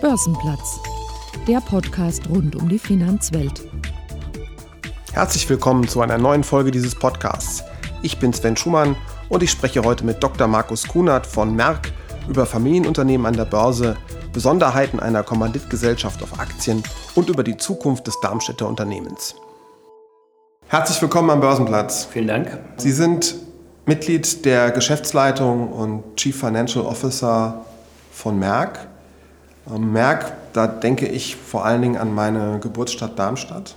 Börsenplatz, der Podcast rund um die Finanzwelt. Herzlich willkommen zu einer neuen Folge dieses Podcasts. Ich bin Sven Schumann und ich spreche heute mit Dr. Markus Kunert von Merck über Familienunternehmen an der Börse, Besonderheiten einer Kommanditgesellschaft auf Aktien und über die Zukunft des Darmstädter Unternehmens. Herzlich willkommen am Börsenplatz. Vielen Dank. Sie sind Mitglied der Geschäftsleitung und Chief Financial Officer von Merck. Merck, da denke ich vor allen Dingen an meine Geburtsstadt Darmstadt.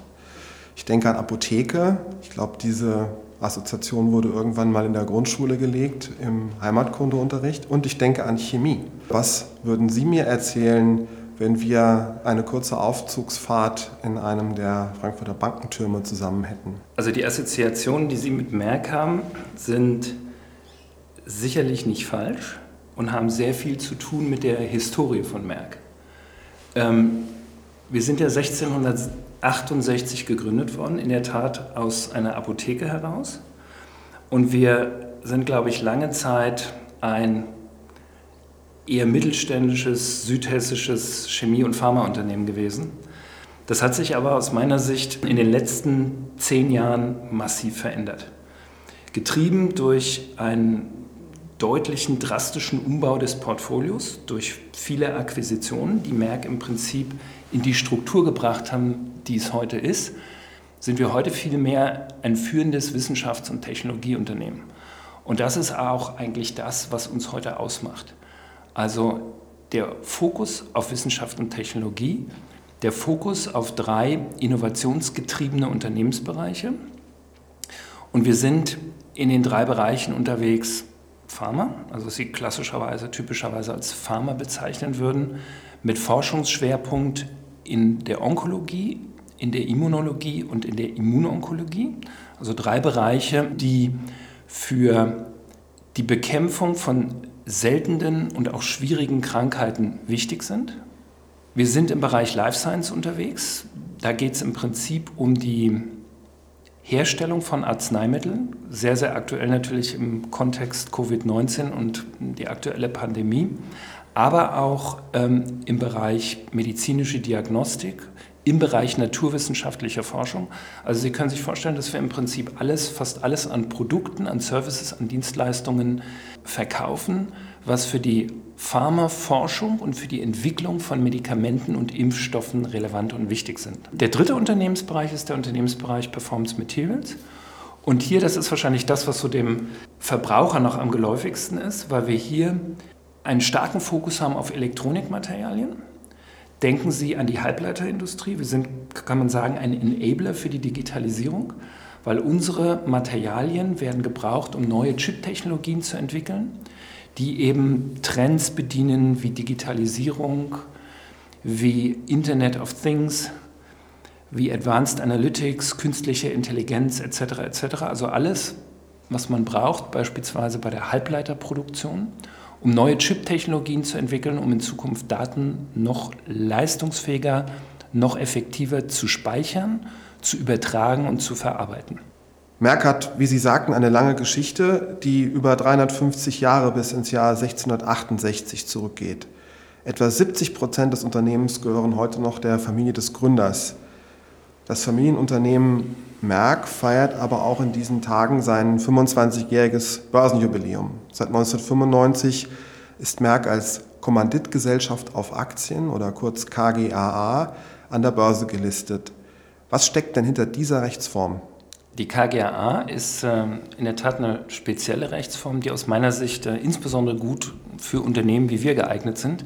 Ich denke an Apotheke. Ich glaube, diese Assoziation wurde irgendwann mal in der Grundschule gelegt, im Heimatkundeunterricht. Und ich denke an Chemie. Was würden Sie mir erzählen, wenn wir eine kurze Aufzugsfahrt in einem der Frankfurter Bankentürme zusammen hätten? Also die Assoziationen, die Sie mit Merck haben, sind sicherlich nicht falsch und haben sehr viel zu tun mit der Historie von Merck. Ähm, wir sind ja 1668 gegründet worden, in der Tat aus einer Apotheke heraus. Und wir sind, glaube ich, lange Zeit ein eher mittelständisches, südhessisches Chemie- und Pharmaunternehmen gewesen. Das hat sich aber aus meiner Sicht in den letzten zehn Jahren massiv verändert. Getrieben durch einen deutlichen, drastischen Umbau des Portfolios durch viele Akquisitionen, die Merck im Prinzip in die Struktur gebracht haben, die es heute ist, sind wir heute viel mehr ein führendes Wissenschafts- und Technologieunternehmen. Und das ist auch eigentlich das, was uns heute ausmacht. Also der Fokus auf Wissenschaft und Technologie, der Fokus auf drei innovationsgetriebene Unternehmensbereiche. Und wir sind in den drei Bereichen unterwegs, Pharma, also was Sie klassischerweise, typischerweise als Pharma bezeichnen würden, mit Forschungsschwerpunkt in der Onkologie, in der Immunologie und in der Immunonkologie. Also drei Bereiche, die für die Bekämpfung von seltenen und auch schwierigen Krankheiten wichtig sind. Wir sind im Bereich Life Science unterwegs. Da geht es im Prinzip um die Herstellung von Arzneimitteln, sehr, sehr aktuell natürlich im Kontext Covid-19 und die aktuelle Pandemie, aber auch ähm, im Bereich medizinische Diagnostik, im Bereich naturwissenschaftlicher Forschung. Also Sie können sich vorstellen, dass wir im Prinzip alles, fast alles an Produkten, an Services, an Dienstleistungen verkaufen, was für die Pharmaforschung und für die Entwicklung von Medikamenten und Impfstoffen relevant und wichtig sind. Der dritte Unternehmensbereich ist der Unternehmensbereich Performance Materials. Und hier, das ist wahrscheinlich das, was so dem Verbraucher noch am geläufigsten ist, weil wir hier einen starken Fokus haben auf Elektronikmaterialien. Denken Sie an die Halbleiterindustrie. Wir sind, kann man sagen, ein Enabler für die Digitalisierung, weil unsere Materialien werden gebraucht, um neue Chip-Technologien zu entwickeln die eben Trends bedienen wie Digitalisierung, wie Internet of Things, wie Advanced Analytics, künstliche Intelligenz etc. etc. Also alles, was man braucht, beispielsweise bei der Halbleiterproduktion, um neue Chip-Technologien zu entwickeln, um in Zukunft Daten noch leistungsfähiger, noch effektiver zu speichern, zu übertragen und zu verarbeiten. Merck hat, wie Sie sagten, eine lange Geschichte, die über 350 Jahre bis ins Jahr 1668 zurückgeht. Etwa 70 Prozent des Unternehmens gehören heute noch der Familie des Gründers. Das Familienunternehmen Merck feiert aber auch in diesen Tagen sein 25-jähriges Börsenjubiläum. Seit 1995 ist Merck als Kommanditgesellschaft auf Aktien oder kurz KGAA an der Börse gelistet. Was steckt denn hinter dieser Rechtsform? Die KGAA ist äh, in der Tat eine spezielle Rechtsform, die aus meiner Sicht äh, insbesondere gut für Unternehmen wie wir geeignet sind,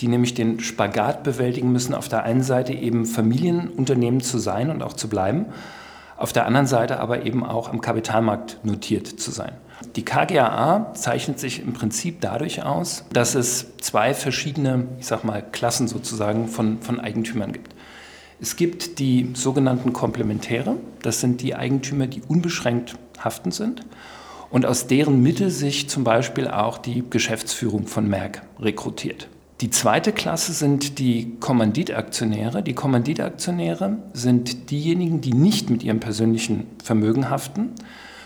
die nämlich den Spagat bewältigen müssen, auf der einen Seite eben Familienunternehmen zu sein und auch zu bleiben, auf der anderen Seite aber eben auch am Kapitalmarkt notiert zu sein. Die KGAA zeichnet sich im Prinzip dadurch aus, dass es zwei verschiedene, ich sag mal, Klassen sozusagen von, von Eigentümern gibt. Es gibt die sogenannten Komplementäre, das sind die Eigentümer, die unbeschränkt haftend sind und aus deren Mitte sich zum Beispiel auch die Geschäftsführung von Merck rekrutiert. Die zweite Klasse sind die Kommanditaktionäre. Die Kommanditaktionäre sind diejenigen, die nicht mit ihrem persönlichen Vermögen haften,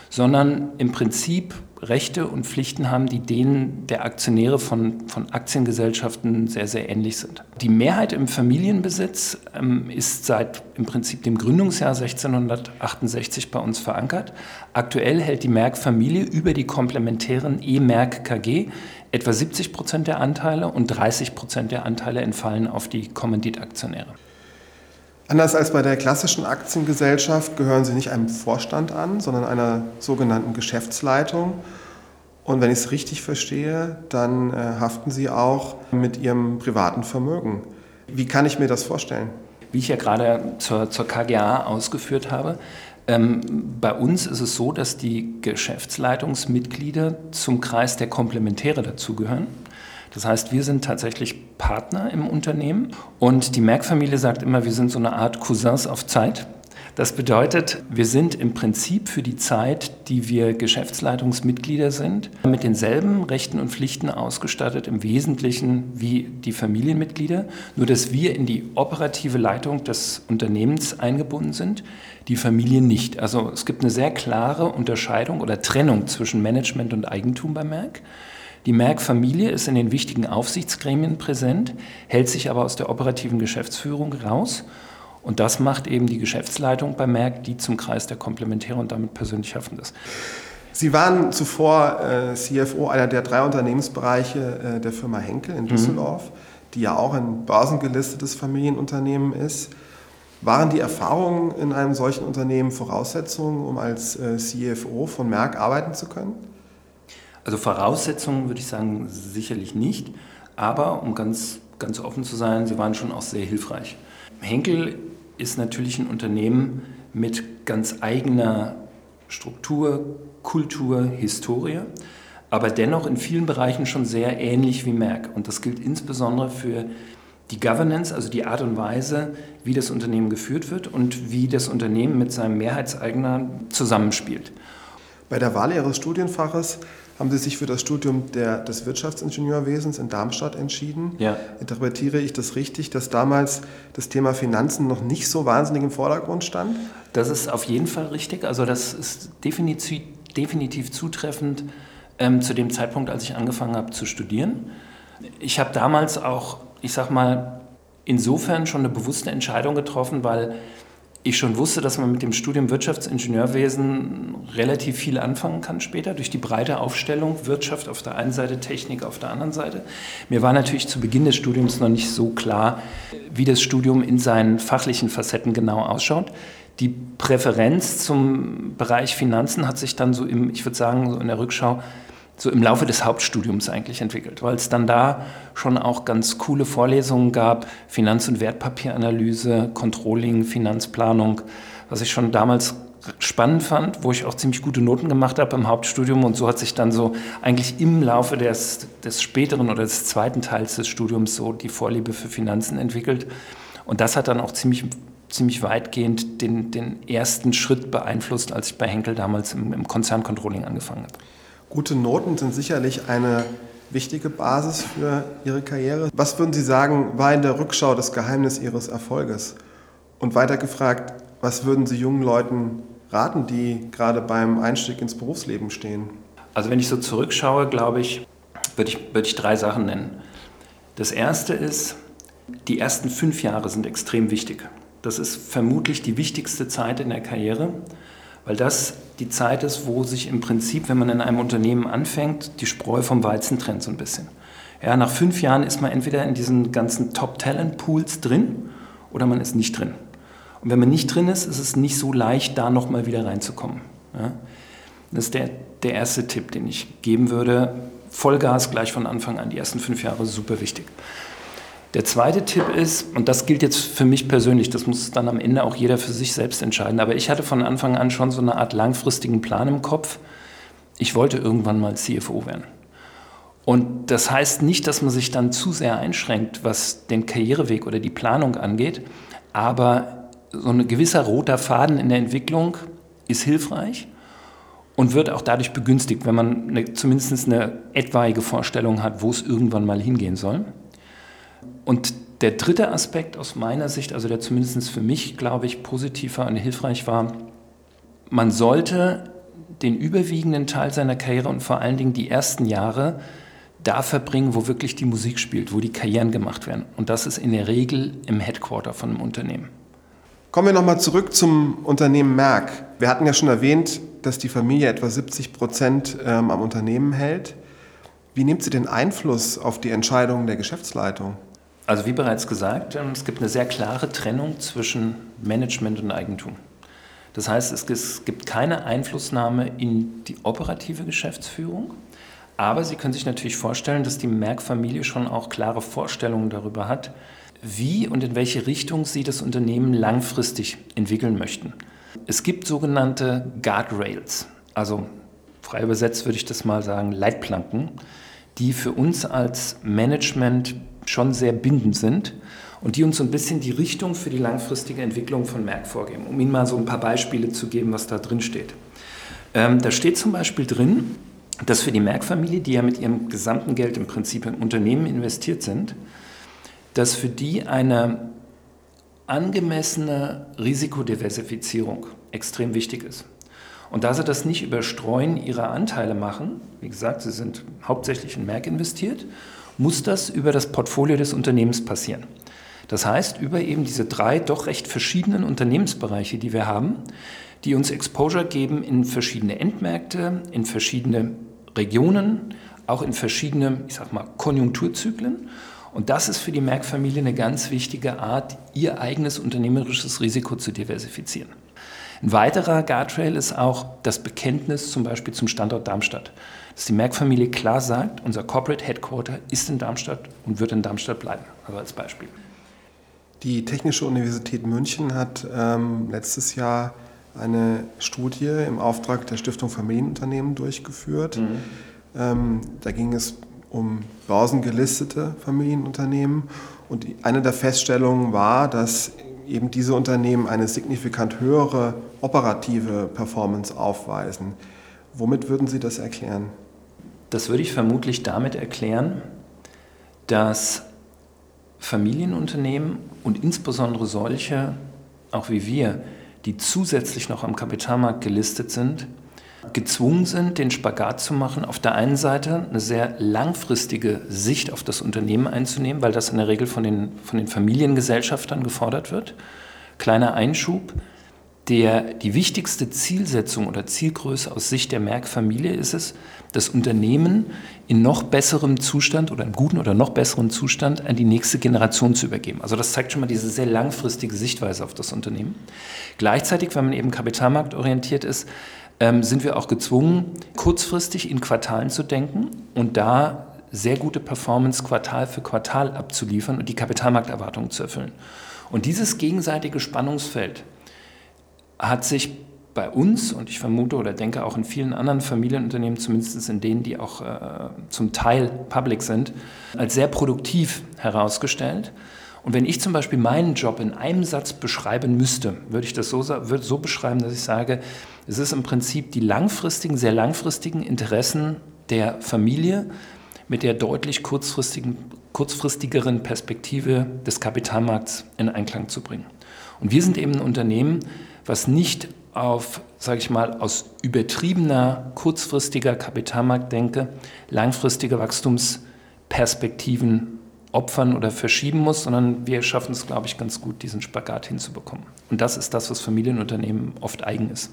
sondern im Prinzip Rechte und Pflichten haben, die denen der Aktionäre von, von Aktiengesellschaften sehr, sehr ähnlich sind. Die Mehrheit im Familienbesitz ähm, ist seit im Prinzip dem Gründungsjahr 1668 bei uns verankert. Aktuell hält die Merck-Familie über die komplementären E-Merck KG etwa 70 Prozent der Anteile und 30 Prozent der Anteile entfallen auf die Kommanditaktionäre. Anders als bei der klassischen Aktiengesellschaft gehören Sie nicht einem Vorstand an, sondern einer sogenannten Geschäftsleitung. Und wenn ich es richtig verstehe, dann äh, haften Sie auch mit Ihrem privaten Vermögen. Wie kann ich mir das vorstellen? Wie ich ja gerade zur, zur KGA ausgeführt habe, ähm, bei uns ist es so, dass die Geschäftsleitungsmitglieder zum Kreis der Komplementäre dazugehören. Das heißt, wir sind tatsächlich Partner im Unternehmen und die Merck-Familie sagt immer, wir sind so eine Art Cousins auf Zeit. Das bedeutet, wir sind im Prinzip für die Zeit, die wir Geschäftsleitungsmitglieder sind, mit denselben Rechten und Pflichten ausgestattet, im Wesentlichen wie die Familienmitglieder, nur dass wir in die operative Leitung des Unternehmens eingebunden sind, die Familie nicht. Also es gibt eine sehr klare Unterscheidung oder Trennung zwischen Management und Eigentum bei Merck. Die Merck-Familie ist in den wichtigen Aufsichtsgremien präsent, hält sich aber aus der operativen Geschäftsführung raus. Und das macht eben die Geschäftsleitung bei Merck, die zum Kreis der Komplementäre und damit persönlich haftend ist. Sie waren zuvor äh, CFO einer der drei Unternehmensbereiche äh, der Firma Henkel in mhm. Düsseldorf, mhm. die ja auch ein börsengelistetes Familienunternehmen ist. Waren die Erfahrungen in einem solchen Unternehmen Voraussetzungen, um als äh, CFO von Merck arbeiten zu können? Also Voraussetzungen würde ich sagen sicherlich nicht, aber um ganz, ganz offen zu sein, sie waren schon auch sehr hilfreich. Henkel ist natürlich ein Unternehmen mit ganz eigener Struktur, Kultur, Historie, aber dennoch in vielen Bereichen schon sehr ähnlich wie Merck. Und das gilt insbesondere für die Governance, also die Art und Weise, wie das Unternehmen geführt wird und wie das Unternehmen mit seinem Mehrheitseigner zusammenspielt. Bei der Wahl Ihres Studienfaches haben Sie sich für das Studium der, des Wirtschaftsingenieurwesens in Darmstadt entschieden. Ja. Interpretiere ich das richtig, dass damals das Thema Finanzen noch nicht so wahnsinnig im Vordergrund stand? Das ist auf jeden Fall richtig. Also das ist definitiv, definitiv zutreffend ähm, zu dem Zeitpunkt, als ich angefangen habe zu studieren. Ich habe damals auch, ich sag mal, insofern schon eine bewusste Entscheidung getroffen, weil ich schon wusste, dass man mit dem Studium Wirtschaftsingenieurwesen relativ viel anfangen kann später, durch die breite Aufstellung, Wirtschaft auf der einen Seite, Technik auf der anderen Seite. Mir war natürlich zu Beginn des Studiums noch nicht so klar, wie das Studium in seinen fachlichen Facetten genau ausschaut. Die Präferenz zum Bereich Finanzen hat sich dann so im, ich würde sagen, so in der Rückschau so im Laufe des Hauptstudiums eigentlich entwickelt, weil es dann da schon auch ganz coole Vorlesungen gab, Finanz- und Wertpapieranalyse, Controlling, Finanzplanung, was ich schon damals spannend fand, wo ich auch ziemlich gute Noten gemacht habe im Hauptstudium und so hat sich dann so eigentlich im Laufe des, des späteren oder des zweiten Teils des Studiums so die Vorliebe für Finanzen entwickelt und das hat dann auch ziemlich ziemlich weitgehend den, den ersten Schritt beeinflusst, als ich bei Henkel damals im, im Konzerncontrolling angefangen habe. Gute Noten sind sicherlich eine wichtige Basis für Ihre Karriere. Was würden Sie sagen, war in der Rückschau das Geheimnis Ihres Erfolges? Und weiter gefragt, was würden Sie jungen Leuten raten, die gerade beim Einstieg ins Berufsleben stehen? Also wenn ich so zurückschaue, glaube ich, würde ich, würde ich drei Sachen nennen. Das erste ist, die ersten fünf Jahre sind extrem wichtig. Das ist vermutlich die wichtigste Zeit in der Karriere weil das die Zeit ist, wo sich im Prinzip, wenn man in einem Unternehmen anfängt, die Spreu vom Weizen trennt so ein bisschen. Ja, nach fünf Jahren ist man entweder in diesen ganzen Top-Talent-Pools drin oder man ist nicht drin. Und wenn man nicht drin ist, ist es nicht so leicht, da nochmal wieder reinzukommen. Ja? Das ist der, der erste Tipp, den ich geben würde. Vollgas gleich von Anfang an, die ersten fünf Jahre, super wichtig. Der zweite Tipp ist, und das gilt jetzt für mich persönlich, das muss dann am Ende auch jeder für sich selbst entscheiden, aber ich hatte von Anfang an schon so eine Art langfristigen Plan im Kopf. Ich wollte irgendwann mal CFO werden. Und das heißt nicht, dass man sich dann zu sehr einschränkt, was den Karriereweg oder die Planung angeht, aber so ein gewisser roter Faden in der Entwicklung ist hilfreich und wird auch dadurch begünstigt, wenn man eine, zumindest eine etwaige Vorstellung hat, wo es irgendwann mal hingehen soll. Und der dritte Aspekt aus meiner Sicht, also der zumindest für mich, glaube ich, positiv war und hilfreich war, man sollte den überwiegenden Teil seiner Karriere und vor allen Dingen die ersten Jahre da verbringen, wo wirklich die Musik spielt, wo die Karrieren gemacht werden. Und das ist in der Regel im Headquarter von einem Unternehmen. Kommen wir nochmal zurück zum Unternehmen Merck. Wir hatten ja schon erwähnt, dass die Familie etwa 70 Prozent ähm, am Unternehmen hält. Wie nimmt sie den Einfluss auf die Entscheidungen der Geschäftsleitung? Also wie bereits gesagt, ähm, es gibt eine sehr klare Trennung zwischen Management und Eigentum. Das heißt, es gibt keine Einflussnahme in die operative Geschäftsführung, aber Sie können sich natürlich vorstellen, dass die Merck-Familie schon auch klare Vorstellungen darüber hat, wie und in welche Richtung sie das Unternehmen langfristig entwickeln möchten. Es gibt sogenannte Guardrails, also frei übersetzt würde ich das mal sagen, Leitplanken, die für uns als Management schon sehr bindend sind und die uns so ein bisschen die Richtung für die langfristige Entwicklung von Merck vorgeben. Um Ihnen mal so ein paar Beispiele zu geben, was da drin steht. Ähm, da steht zum Beispiel drin, dass für die Merck-Familie, die ja mit ihrem gesamten Geld im Prinzip im Unternehmen investiert sind, dass für die eine angemessene Risikodiversifizierung extrem wichtig ist. Und da sie das nicht über Streuen ihrer Anteile machen, wie gesagt, sie sind hauptsächlich in Merck investiert, muss das über das Portfolio des Unternehmens passieren. Das heißt, über eben diese drei doch recht verschiedenen Unternehmensbereiche, die wir haben, die uns Exposure geben in verschiedene Endmärkte, in verschiedene Regionen, auch in verschiedene, ich sag mal, Konjunkturzyklen. Und das ist für die Merck-Familie eine ganz wichtige Art, ihr eigenes unternehmerisches Risiko zu diversifizieren. Ein weiterer Guardrail ist auch das Bekenntnis zum Beispiel zum Standort Darmstadt. Dass die Merck-Familie klar sagt, unser Corporate Headquarter ist in Darmstadt und wird in Darmstadt bleiben. Also als Beispiel. Die Technische Universität München hat ähm, letztes Jahr eine Studie im Auftrag der Stiftung Familienunternehmen durchgeführt. Mhm. Ähm, da ging es um börsengelistete Familienunternehmen. Und eine der Feststellungen war, dass eben diese Unternehmen eine signifikant höhere operative Performance aufweisen. Womit würden Sie das erklären? Das würde ich vermutlich damit erklären, dass Familienunternehmen und insbesondere solche, auch wie wir, die zusätzlich noch am Kapitalmarkt gelistet sind, gezwungen sind, den Spagat zu machen, auf der einen Seite eine sehr langfristige Sicht auf das Unternehmen einzunehmen, weil das in der Regel von den, von den Familiengesellschaftern gefordert wird. Kleiner Einschub, der, die wichtigste Zielsetzung oder Zielgröße aus Sicht der Merck-Familie ist es, das Unternehmen in noch besserem Zustand oder im guten oder noch besseren Zustand an die nächste Generation zu übergeben. Also das zeigt schon mal diese sehr langfristige Sichtweise auf das Unternehmen. Gleichzeitig, wenn man eben kapitalmarktorientiert ist, ähm, sind wir auch gezwungen, kurzfristig in Quartalen zu denken und da sehr gute Performance Quartal für Quartal abzuliefern und die Kapitalmarkterwartungen zu erfüllen. Und dieses gegenseitige Spannungsfeld hat sich bei uns und ich vermute oder denke auch in vielen anderen Familienunternehmen, zumindest in denen, die auch äh, zum Teil public sind, als sehr produktiv herausgestellt. Und wenn ich zum Beispiel meinen Job in einem Satz beschreiben müsste, würde ich das so, würde so beschreiben, dass ich sage, es ist im Prinzip die langfristigen, sehr langfristigen Interessen der Familie mit der deutlich kurzfristigen, kurzfristigeren Perspektive des Kapitalmarkts in Einklang zu bringen. Und wir sind eben ein Unternehmen, was nicht auf, sage ich mal, aus übertriebener, kurzfristiger Kapitalmarktdenke langfristige Wachstumsperspektiven opfern oder verschieben muss, sondern wir schaffen es, glaube ich, ganz gut, diesen Spagat hinzubekommen. Und das ist das, was Familienunternehmen oft eigen ist.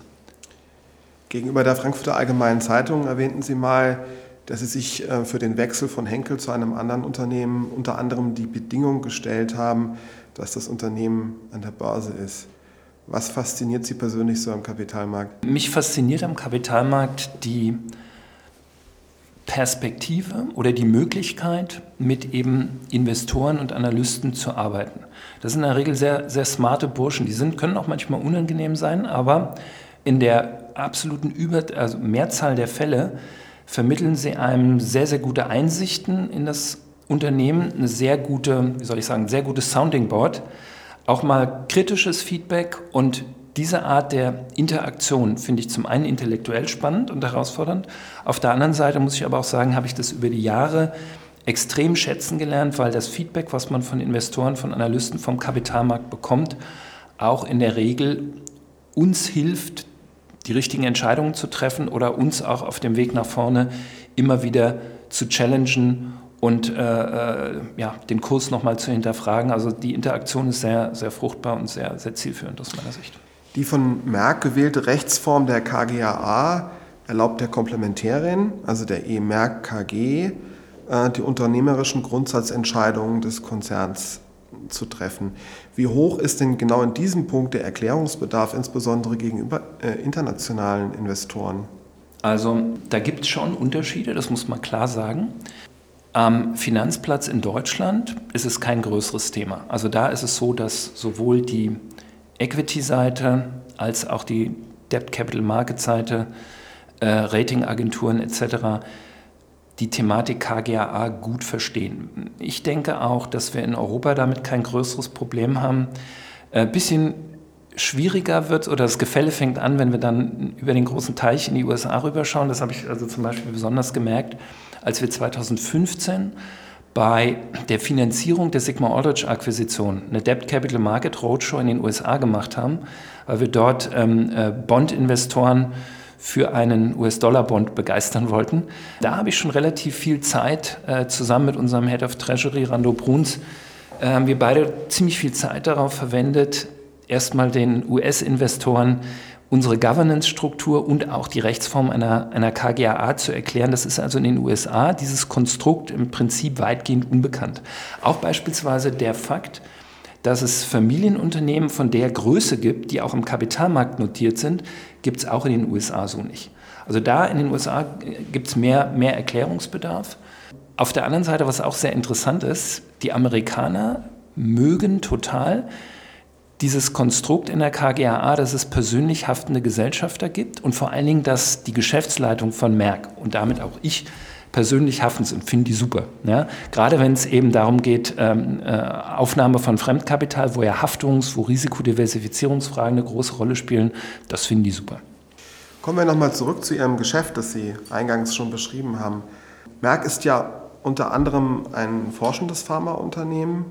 Gegenüber der Frankfurter Allgemeinen Zeitung erwähnten Sie mal, dass Sie sich äh, für den Wechsel von Henkel zu einem anderen Unternehmen unter anderem die Bedingung gestellt haben, dass das Unternehmen an der Börse ist. Was fasziniert Sie persönlich so am Kapitalmarkt? Mich fasziniert am Kapitalmarkt die Perspektive oder die Möglichkeit, mit eben Investoren und Analysten zu arbeiten. Das sind in der Regel sehr, sehr smarte Burschen. Die sind, können auch manchmal unangenehm sein, aber in der absoluten Über also Mehrzahl der Fälle vermitteln sie einem sehr, sehr gute Einsichten in das Unternehmen, eine sehr gute, wie soll ich sagen, sehr gutes Sounding Board, auch mal kritisches Feedback und diese Art der Interaktion finde ich zum einen intellektuell spannend und herausfordernd. Auf der anderen Seite muss ich aber auch sagen, habe ich das über die Jahre extrem schätzen gelernt, weil das Feedback, was man von Investoren, von Analysten vom Kapitalmarkt bekommt, auch in der Regel uns hilft, die richtigen Entscheidungen zu treffen oder uns auch auf dem Weg nach vorne immer wieder zu challengen und äh, äh, ja, den Kurs nochmal zu hinterfragen. Also die Interaktion ist sehr, sehr fruchtbar und sehr, sehr zielführend aus meiner Sicht. Die von Merck gewählte Rechtsform der KGAA erlaubt der Komplementärin, also der E-Merck KG, äh, die unternehmerischen Grundsatzentscheidungen des Konzerns zu treffen. Wie hoch ist denn genau in diesem Punkt der Erklärungsbedarf, insbesondere gegenüber äh, internationalen Investoren? Also da gibt es schon Unterschiede, das muss man klar sagen. Am Finanzplatz in Deutschland ist es kein größeres Thema. Also da ist es so, dass sowohl die Equity-Seite als auch die Debt Capital Market-Seite, äh, Ratingagenturen etc. die Thematik KGAA gut verstehen. Ich denke auch, dass wir in Europa damit kein größeres Problem haben. Ein äh, bisschen schwieriger wird oder das Gefälle fängt an, wenn wir dann über den großen Teich in die USA rüberschauen. Das habe ich also zum Beispiel besonders gemerkt, als wir 2015 bei der Finanzierung der Sigma Aldrich Akquisition eine Debt Capital Market Roadshow in den USA gemacht haben, weil wir dort ähm, äh, Bond-Investoren für einen US-Dollar-Bond begeistern wollten. Da habe ich schon relativ viel Zeit äh, zusammen mit unserem Head of Treasury, Rando Bruns, äh, haben wir beide ziemlich viel Zeit darauf verwendet, erstmal den US-Investoren unsere Governance-Struktur und auch die Rechtsform einer, einer KGAA zu erklären. Das ist also in den USA dieses Konstrukt im Prinzip weitgehend unbekannt. Auch beispielsweise der Fakt, dass es Familienunternehmen von der Größe gibt, die auch im Kapitalmarkt notiert sind, gibt es auch in den USA so nicht. Also da in den USA gibt es mehr, mehr Erklärungsbedarf. Auf der anderen Seite, was auch sehr interessant ist, die Amerikaner mögen total dieses Konstrukt in der KGAA, dass es persönlich haftende Gesellschafter gibt und vor allen Dingen, dass die Geschäftsleitung von Merck und damit auch ich persönlich haftend sind, finde die super. Ja? Gerade wenn es eben darum geht, ähm, äh, Aufnahme von Fremdkapital, wo ja Haftungs-, wo Risikodiversifizierungsfragen eine große Rolle spielen, das finden die super. Kommen wir nochmal zurück zu Ihrem Geschäft, das Sie eingangs schon beschrieben haben. Merck ist ja unter anderem ein forschendes Pharmaunternehmen.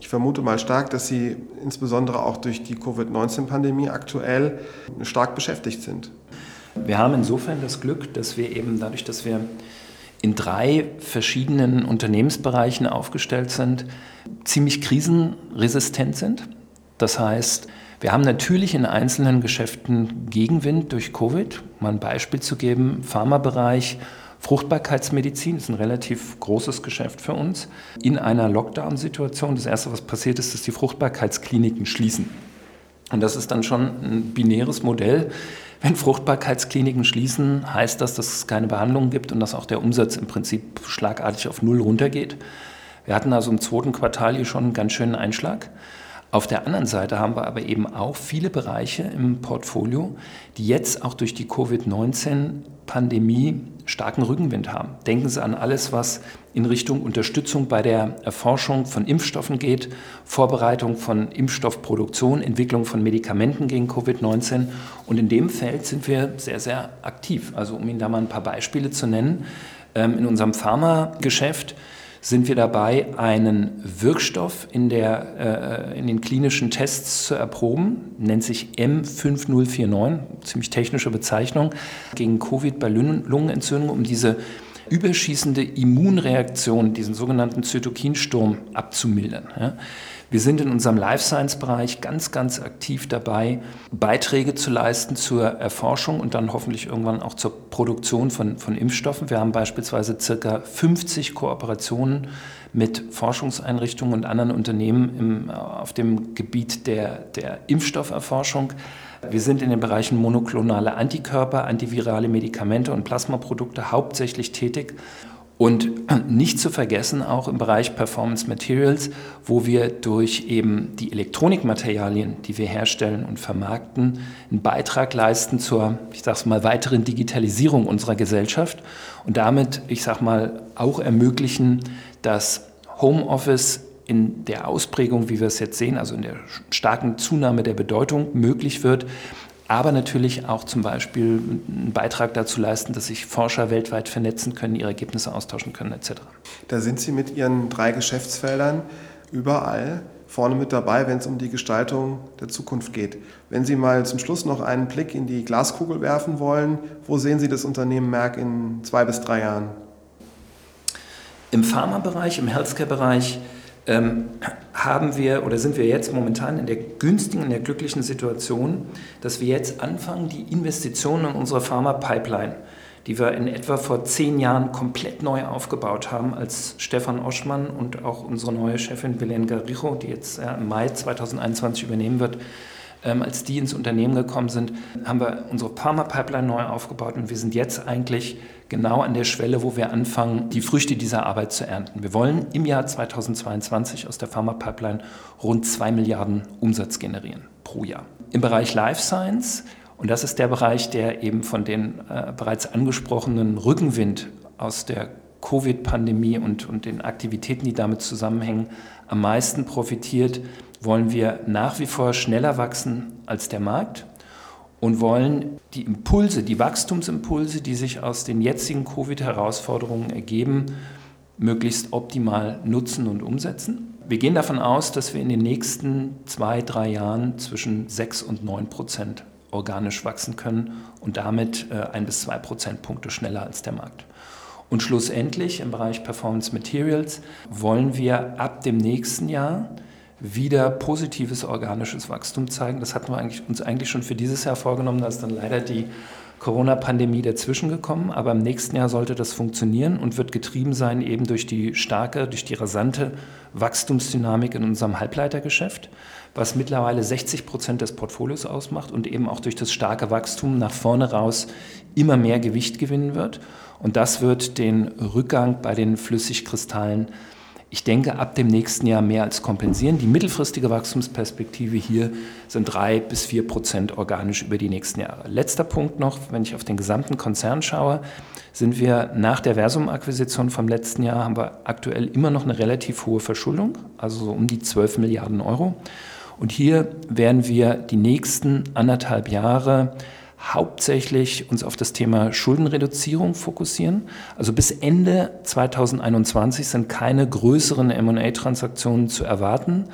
Ich vermute mal stark, dass Sie insbesondere auch durch die Covid-19-Pandemie aktuell stark beschäftigt sind. Wir haben insofern das Glück, dass wir eben dadurch, dass wir in drei verschiedenen Unternehmensbereichen aufgestellt sind, ziemlich krisenresistent sind. Das heißt, wir haben natürlich in einzelnen Geschäften Gegenwind durch Covid. Mal ein Beispiel zu geben, Pharmabereich, Fruchtbarkeitsmedizin ist ein relativ großes Geschäft für uns. In einer Lockdown-Situation, das Erste, was passiert ist, dass die Fruchtbarkeitskliniken schließen. Und das ist dann schon ein binäres Modell. Wenn Fruchtbarkeitskliniken schließen, heißt das, dass es keine Behandlungen gibt und dass auch der Umsatz im Prinzip schlagartig auf Null runtergeht. Wir hatten also im zweiten Quartal hier schon einen ganz schönen Einschlag. Auf der anderen Seite haben wir aber eben auch viele Bereiche im Portfolio, die jetzt auch durch die Covid-19-Pandemie starken Rückenwind haben. Denken Sie an alles, was in Richtung Unterstützung bei der Erforschung von Impfstoffen geht, Vorbereitung von Impfstoffproduktion, Entwicklung von Medikamenten gegen Covid-19. Und in dem Feld sind wir sehr, sehr aktiv. Also um Ihnen da mal ein paar Beispiele zu nennen, ähm, in unserem Pharmageschäft sind wir dabei, einen Wirkstoff in, der, äh, in den klinischen Tests zu erproben, nennt sich M5049, ziemlich technische Bezeichnung, gegen Covid bei Lungenentzündung, um diese überschießende Immunreaktion, diesen sogenannten Zytokinsturm abzumildern. Ja. Wir sind in unserem Life Science-Bereich ganz, ganz aktiv dabei, Beiträge zu leisten zur Erforschung und dann hoffentlich irgendwann auch zur Produktion von, von Impfstoffen. Wir haben beispielsweise circa 50 Kooperationen mit Forschungseinrichtungen und anderen Unternehmen im, auf dem Gebiet der, der Impfstofferforschung. Wir sind in den Bereichen monoklonale Antikörper, antivirale Medikamente und Plasmaprodukte hauptsächlich tätig und nicht zu vergessen auch im Bereich Performance Materials, wo wir durch eben die Elektronikmaterialien, die wir herstellen und vermarkten, einen Beitrag leisten zur, ich sag's mal, weiteren Digitalisierung unserer Gesellschaft und damit, ich sag mal, auch ermöglichen, dass Homeoffice in der Ausprägung, wie wir es jetzt sehen, also in der starken Zunahme der Bedeutung möglich wird, aber natürlich auch zum Beispiel einen Beitrag dazu leisten, dass sich Forscher weltweit vernetzen können, ihre Ergebnisse austauschen können etc. Da sind Sie mit Ihren drei Geschäftsfeldern überall vorne mit dabei, wenn es um die Gestaltung der Zukunft geht. Wenn Sie mal zum Schluss noch einen Blick in die Glaskugel werfen wollen, wo sehen Sie das Unternehmen Merck in zwei bis drei Jahren? Im Pharmabereich, im Healthcare-Bereich ähm, haben wir oder sind wir jetzt momentan in der günstigen, in der glücklichen Situation, dass wir jetzt anfangen, die Investitionen in unsere Pharma-Pipeline die wir in etwa vor zehn Jahren komplett neu aufgebaut haben, als Stefan Oschmann und auch unsere neue Chefin Belen Garijo, die jetzt äh, im Mai 2021 übernehmen wird, als die ins Unternehmen gekommen sind, haben wir unsere Pharma-Pipeline neu aufgebaut und wir sind jetzt eigentlich genau an der Schwelle, wo wir anfangen, die Früchte dieser Arbeit zu ernten. Wir wollen im Jahr 2022 aus der Pharma-Pipeline rund 2 Milliarden Umsatz generieren pro Jahr. Im Bereich Life Science und das ist der Bereich, der eben von den äh, bereits angesprochenen Rückenwind aus der Covid-Pandemie und, und den Aktivitäten, die damit zusammenhängen, am meisten profitiert, wollen wir nach wie vor schneller wachsen als der Markt und wollen die Impulse, die Wachstumsimpulse, die sich aus den jetzigen Covid-Herausforderungen ergeben, möglichst optimal nutzen und umsetzen. Wir gehen davon aus, dass wir in den nächsten zwei, drei Jahren zwischen sechs und neun Prozent organisch wachsen können und damit äh, ein bis zwei Prozentpunkte schneller als der Markt. Und schlussendlich im Bereich Performance Materials wollen wir ab dem nächsten Jahr wieder positives organisches Wachstum zeigen. Das hatten wir eigentlich, uns eigentlich schon für dieses Jahr vorgenommen, da ist dann leider die Corona-Pandemie dazwischen gekommen, aber im nächsten Jahr sollte das funktionieren und wird getrieben sein eben durch die starke, durch die rasante Wachstumsdynamik in unserem Halbleitergeschäft was mittlerweile 60 Prozent des Portfolios ausmacht und eben auch durch das starke Wachstum nach vorne raus immer mehr Gewicht gewinnen wird. Und das wird den Rückgang bei den Flüssigkristallen, ich denke, ab dem nächsten Jahr mehr als kompensieren. Die mittelfristige Wachstumsperspektive hier sind drei bis vier Prozent organisch über die nächsten Jahre. Letzter Punkt noch, wenn ich auf den gesamten Konzern schaue, sind wir nach der Versum-Akquisition vom letzten Jahr, haben wir aktuell immer noch eine relativ hohe Verschuldung, also so um die 12 Milliarden Euro. Und hier werden wir die nächsten anderthalb Jahre hauptsächlich uns auf das Thema Schuldenreduzierung fokussieren. Also bis Ende 2021 sind keine größeren M&A-Transaktionen zu erwarten.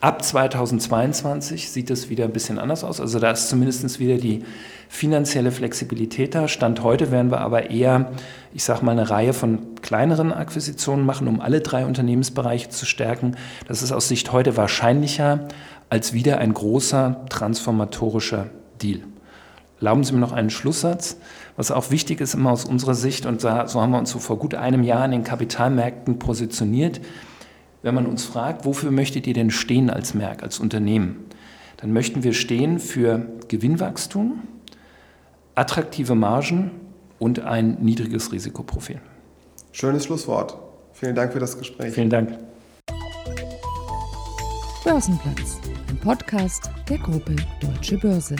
Ab 2022 sieht es wieder ein bisschen anders aus. Also da ist zumindest wieder die finanzielle Flexibilität da. Stand heute werden wir aber eher, ich sage mal, eine Reihe von kleineren Akquisitionen machen, um alle drei Unternehmensbereiche zu stärken. Das ist aus Sicht heute wahrscheinlicher als wieder ein großer transformatorischer Deal. Erlauben Sie mir noch einen Schlusssatz, was auch wichtig ist immer aus unserer Sicht, und so haben wir uns so vor gut einem Jahr in den Kapitalmärkten positioniert. Wenn man uns fragt, wofür möchtet ihr denn stehen als Merck, als Unternehmen, dann möchten wir stehen für Gewinnwachstum, attraktive Margen und ein niedriges Risikoprofil. Schönes Schlusswort. Vielen Dank für das Gespräch. Vielen Dank. Börsenplatz, ein Podcast der Gruppe Deutsche Börse.